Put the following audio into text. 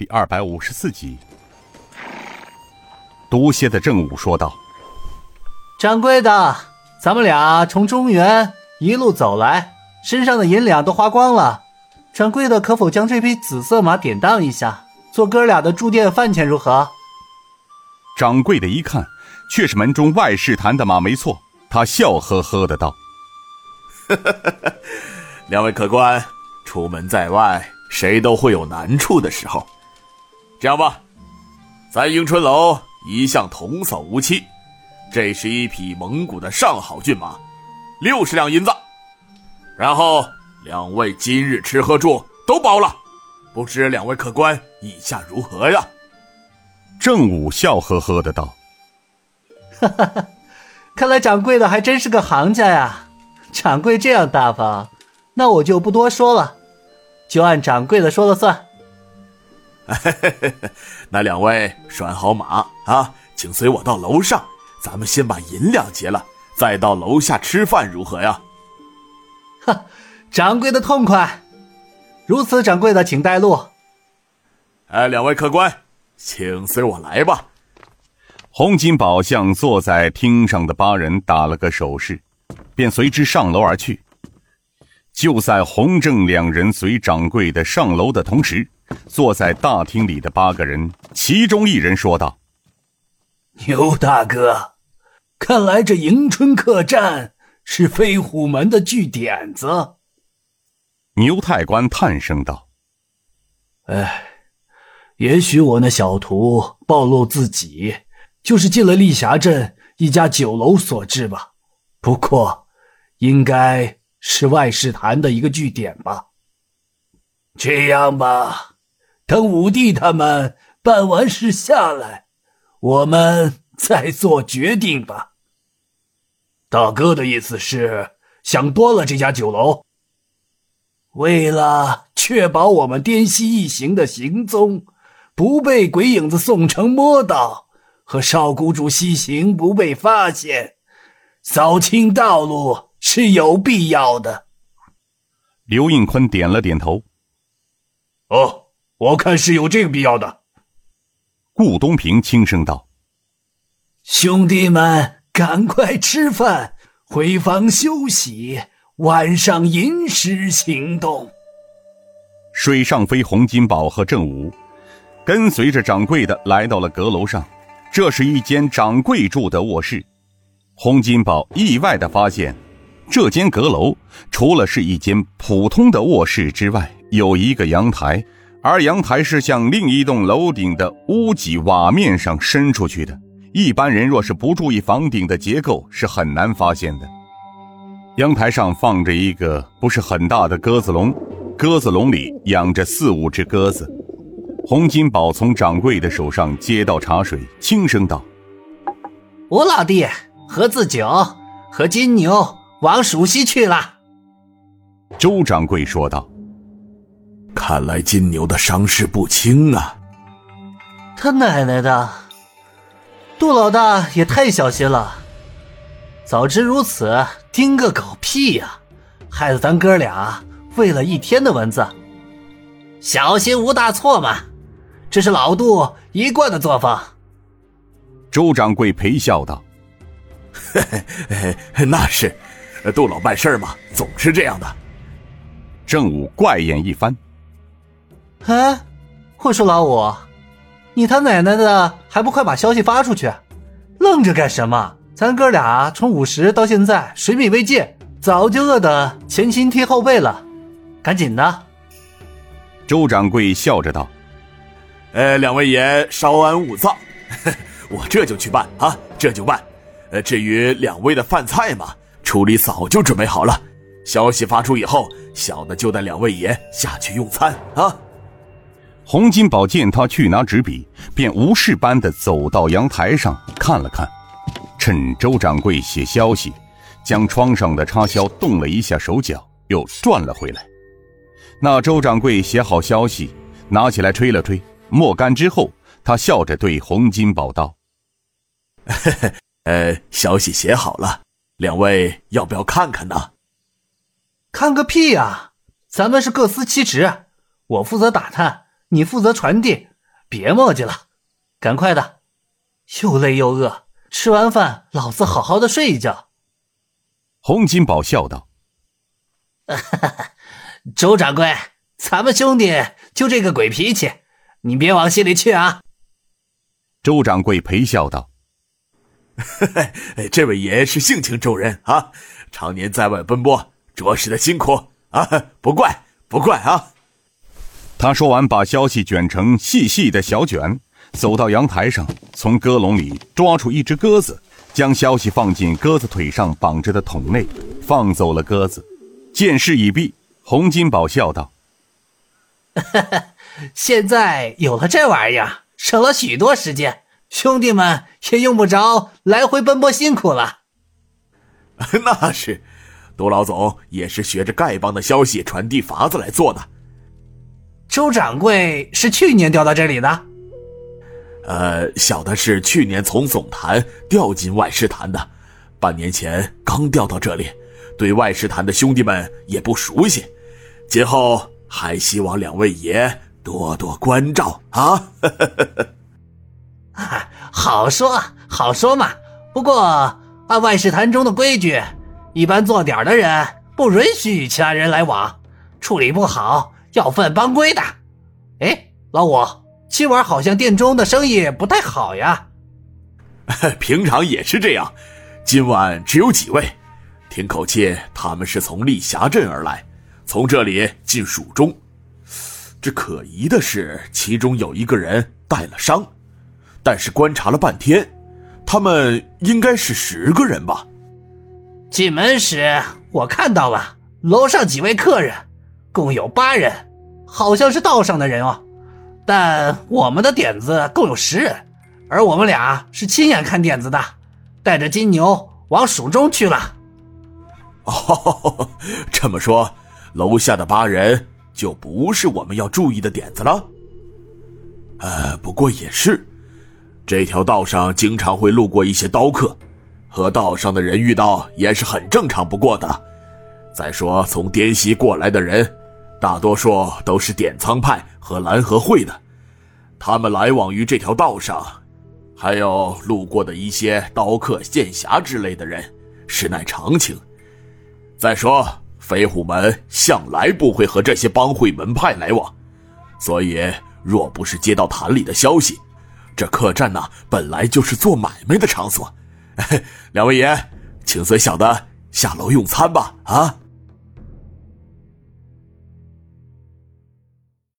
第二百五十四集。毒蝎的正午说道：“掌柜的，咱们俩从中原一路走来，身上的银两都花光了。掌柜的，可否将这匹紫色马典当一下，做哥俩的住店饭钱如何？”掌柜的一看，却是门中外事谈的马，没错。他笑呵呵的道：“ 两位客官，出门在外，谁都会有难处的时候。这样吧，咱迎春楼。”一向童叟无欺，这是一匹蒙古的上好骏马，六十两银子。然后两位今日吃喝住都包了，不知两位客官意下如何呀？正武笑呵呵的道：“哈哈哈，看来掌柜的还真是个行家呀！掌柜这样大方，那我就不多说了，就按掌柜的说了算。” 那两位拴好马啊，请随我到楼上，咱们先把银两结了，再到楼下吃饭，如何呀？哈，掌柜的痛快，如此，掌柜的请带路。哎，两位客官，请随我来吧。洪金宝向坐在厅上的八人打了个手势，便随之上楼而去。就在洪正两人随掌柜的上楼的同时。坐在大厅里的八个人，其中一人说道：“牛大哥，看来这迎春客栈是飞虎门的据点子。”牛太官叹声道：“哎，也许我那小徒暴露自己，就是进了丽霞镇一家酒楼所致吧。不过，应该是外事坛的一个据点吧。这样吧。”等武帝他们办完事下来，我们再做决定吧。大哥的意思是想端了这家酒楼，为了确保我们滇西一行的行踪不被鬼影子宋城摸到，和少谷主西行不被发现，扫清道路是有必要的。刘应坤点了点头。哦。我看是有这个必要的。顾东平轻声道：“兄弟们，赶快吃饭，回房休息，晚上寅时行动。”水上飞洪金宝和郑武跟随着掌柜的来到了阁楼上，这是一间掌柜住的卧室。洪金宝意外的发现，这间阁楼除了是一间普通的卧室之外，有一个阳台。而阳台是向另一栋楼顶的屋脊瓦面上伸出去的，一般人若是不注意房顶的结构，是很难发现的。阳台上放着一个不是很大的鸽子笼，鸽子笼里养着四五只鸽子。洪金宝从掌柜的手上接到茶水，轻声道：“吴老弟，何自酒，和金牛往蜀西去了。”周掌柜说道。看来金牛的伤势不轻啊！他奶奶的，杜老大也太小心了。早知如此，盯个狗屁呀！害得咱哥俩喂了一天的蚊子。小心无大错嘛，这是老杜一贯的作风。周掌柜陪笑道：“嘿嘿，那是，杜老办事嘛，总是这样的。”正午怪眼一翻。哎，我说老五，你他奶奶的还不快把消息发出去？愣着干什么？咱哥俩从午时到现在水米未进，早就饿得前倾贴后背了，赶紧的！周掌柜笑着道：“呃，两位爷稍安勿躁，我这就去办啊，这就办。呃，至于两位的饭菜嘛，处理早就准备好了。消息发出以后，小的就带两位爷下去用餐啊。”洪金宝见他去拿纸笔，便无事般的走到阳台上看了看，趁周掌柜写消息，将窗上的插销动了一下手脚，又转了回来。那周掌柜写好消息，拿起来吹了吹，墨干之后，他笑着对洪金宝道：“ 呃，消息写好了，两位要不要看看呢？”“看个屁呀！咱们是各司其职，我负责打探。”你负责传递，别墨迹了，赶快的，又累又饿，吃完饭老子好好的睡一觉。洪金宝笑道：“ 周掌柜，咱们兄弟就这个鬼脾气，你别往心里去啊。”周掌柜陪笑道：“这位爷是性情中人啊，常年在外奔波，着实的辛苦啊，不怪不怪啊。”他说完，把消息卷成细细的小卷，走到阳台上，从鸽笼里抓出一只鸽子，将消息放进鸽子腿上绑着的桶内，放走了鸽子。见事已毕，洪金宝笑道：“ 现在有了这玩意儿，省了许多时间，兄弟们也用不着来回奔波辛苦了。”那是，杜老总也是学着丐帮的消息传递法子来做的。周掌柜是去年调到这里的，呃，小的是去年从总坛调进外事坛的，半年前刚调到这里，对外事坛的兄弟们也不熟悉，今后还希望两位爷多多关照啊！好说好说嘛，不过按外事坛中的规矩，一般做点的人不允许与其他人来往，处理不好。要分帮规的，哎，老五，今晚好像店中的生意不太好呀。平常也是这样，今晚只有几位。听口气，他们是从丽霞镇而来，从这里进蜀中。这可疑的是，其中有一个人带了伤，但是观察了半天，他们应该是十个人吧。进门时我看到了楼上几位客人。共有八人，好像是道上的人哦。但我们的点子共有十人，而我们俩是亲眼看点子的，带着金牛往蜀中去了。哦，这么说，楼下的八人就不是我们要注意的点子了。呃，不过也是，这条道上经常会路过一些刀客，和道上的人遇到也是很正常不过的。再说，从滇西过来的人。大多数都是点苍派和蓝河会的，他们来往于这条道上，还有路过的一些刀客、剑侠之类的人，实乃常情。再说，飞虎门向来不会和这些帮会门派来往，所以若不是接到坛里的消息，这客栈呢本来就是做买卖的场所。两位爷，请随小的下楼用餐吧。啊。